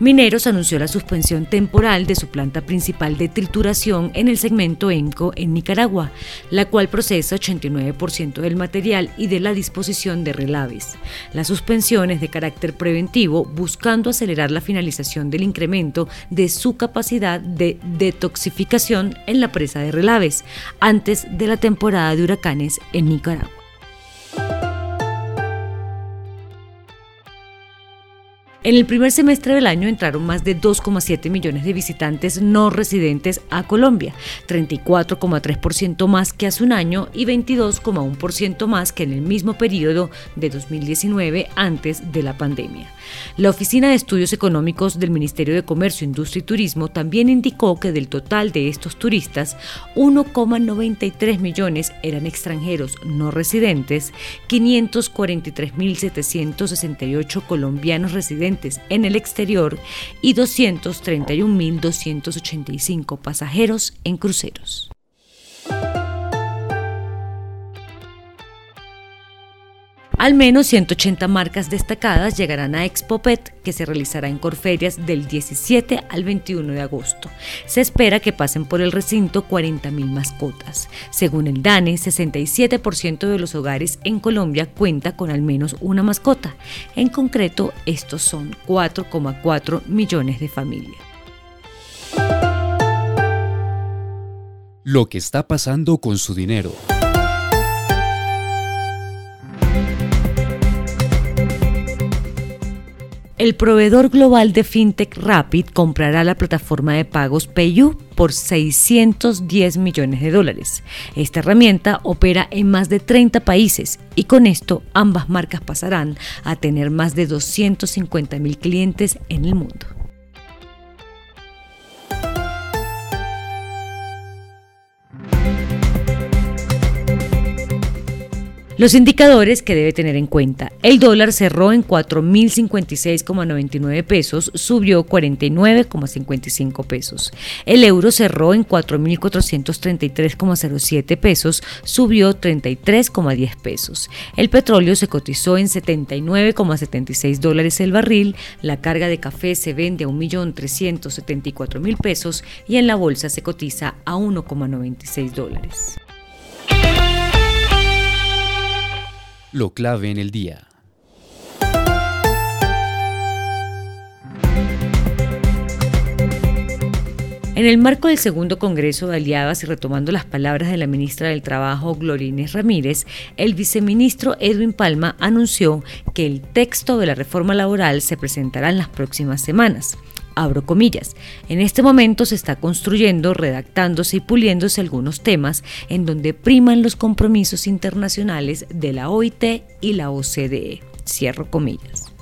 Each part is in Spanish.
Mineros anunció la suspensión temporal de su planta principal de trituración en el segmento ENCO en Nicaragua, la cual procesa 89% del material y de la disposición de relaves. La suspensión es de carácter preventivo, buscando acelerar la finalización del incremento de su capacidad de detoxificación en la presa de relaves antes de la temporada de huracanes en Nicaragua. En el primer semestre del año entraron más de 2,7 millones de visitantes no residentes a Colombia, 34,3% más que hace un año y 22,1% más que en el mismo periodo de 2019 antes de la pandemia. La Oficina de Estudios Económicos del Ministerio de Comercio, Industria y Turismo también indicó que del total de estos turistas, 1,93 millones eran extranjeros no residentes, 543.768 colombianos residentes en el exterior y 231.285 pasajeros en cruceros. Al menos 180 marcas destacadas llegarán a ExpoPet, que se realizará en Corferias del 17 al 21 de agosto. Se espera que pasen por el recinto 40.000 mascotas. Según el DANE, 67% de los hogares en Colombia cuenta con al menos una mascota. En concreto, estos son 4,4 millones de familias. Lo que está pasando con su dinero. El proveedor global de FinTech Rapid comprará la plataforma de pagos PayU por 610 millones de dólares. Esta herramienta opera en más de 30 países y con esto ambas marcas pasarán a tener más de 250 mil clientes en el mundo. Los indicadores que debe tener en cuenta. El dólar cerró en 4.056,99 pesos, subió 49,55 pesos. El euro cerró en 4.433,07 pesos, subió 33,10 pesos. El petróleo se cotizó en 79,76 dólares el barril. La carga de café se vende a 1.374.000 pesos y en la bolsa se cotiza a 1,96 dólares. Lo clave en el día. En el marco del segundo Congreso de Aliadas y retomando las palabras de la ministra del Trabajo, Glorines Ramírez, el viceministro Edwin Palma anunció que el texto de la reforma laboral se presentará en las próximas semanas abro comillas. En este momento se está construyendo, redactándose y puliéndose algunos temas en donde priman los compromisos internacionales de la OIT y la OCDE. Cierro comillas.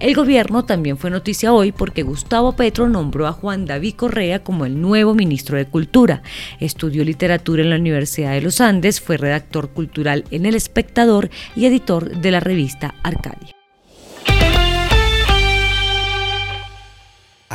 El gobierno también fue noticia hoy porque Gustavo Petro nombró a Juan David Correa como el nuevo ministro de Cultura. Estudió literatura en la Universidad de los Andes, fue redactor cultural en El Espectador y editor de la revista Arcadia.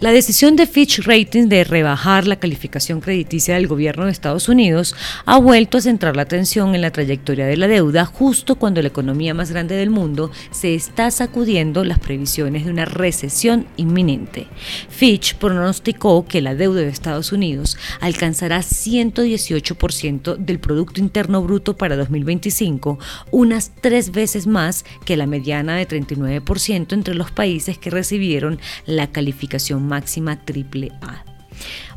La decisión de Fitch Ratings de rebajar la calificación crediticia del gobierno de Estados Unidos ha vuelto a centrar la atención en la trayectoria de la deuda justo cuando la economía más grande del mundo se está sacudiendo las previsiones de una recesión inminente. Fitch pronosticó que la deuda de Estados Unidos alcanzará 118% del Producto Interno Bruto para 2025, unas tres veces más que la mediana de 39% entre los países que recibieron la calificación máxima triple A.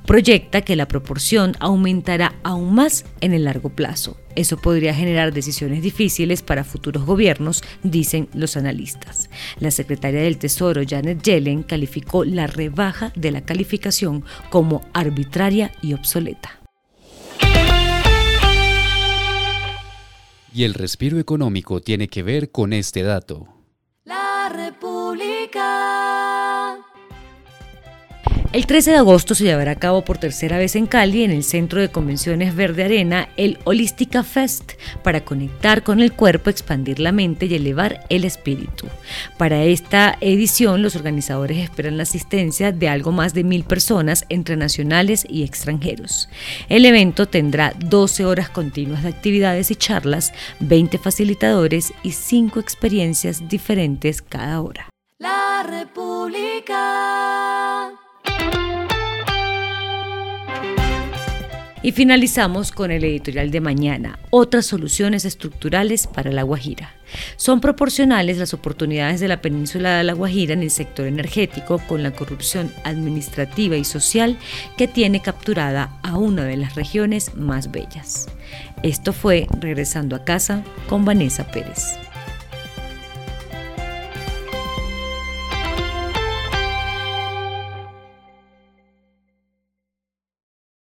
Proyecta que la proporción aumentará aún más en el largo plazo. Eso podría generar decisiones difíciles para futuros gobiernos, dicen los analistas. La secretaria del Tesoro, Janet Yellen, calificó la rebaja de la calificación como arbitraria y obsoleta. Y el respiro económico tiene que ver con este dato. El 13 de agosto se llevará a cabo por tercera vez en Cali, en el Centro de Convenciones Verde Arena, el Holística Fest, para conectar con el cuerpo, expandir la mente y elevar el espíritu. Para esta edición, los organizadores esperan la asistencia de algo más de mil personas entre nacionales y extranjeros. El evento tendrá 12 horas continuas de actividades y charlas, 20 facilitadores y 5 experiencias diferentes cada hora. La República. Y finalizamos con el editorial de mañana, otras soluciones estructurales para La Guajira. Son proporcionales las oportunidades de la península de La Guajira en el sector energético con la corrupción administrativa y social que tiene capturada a una de las regiones más bellas. Esto fue Regresando a casa con Vanessa Pérez.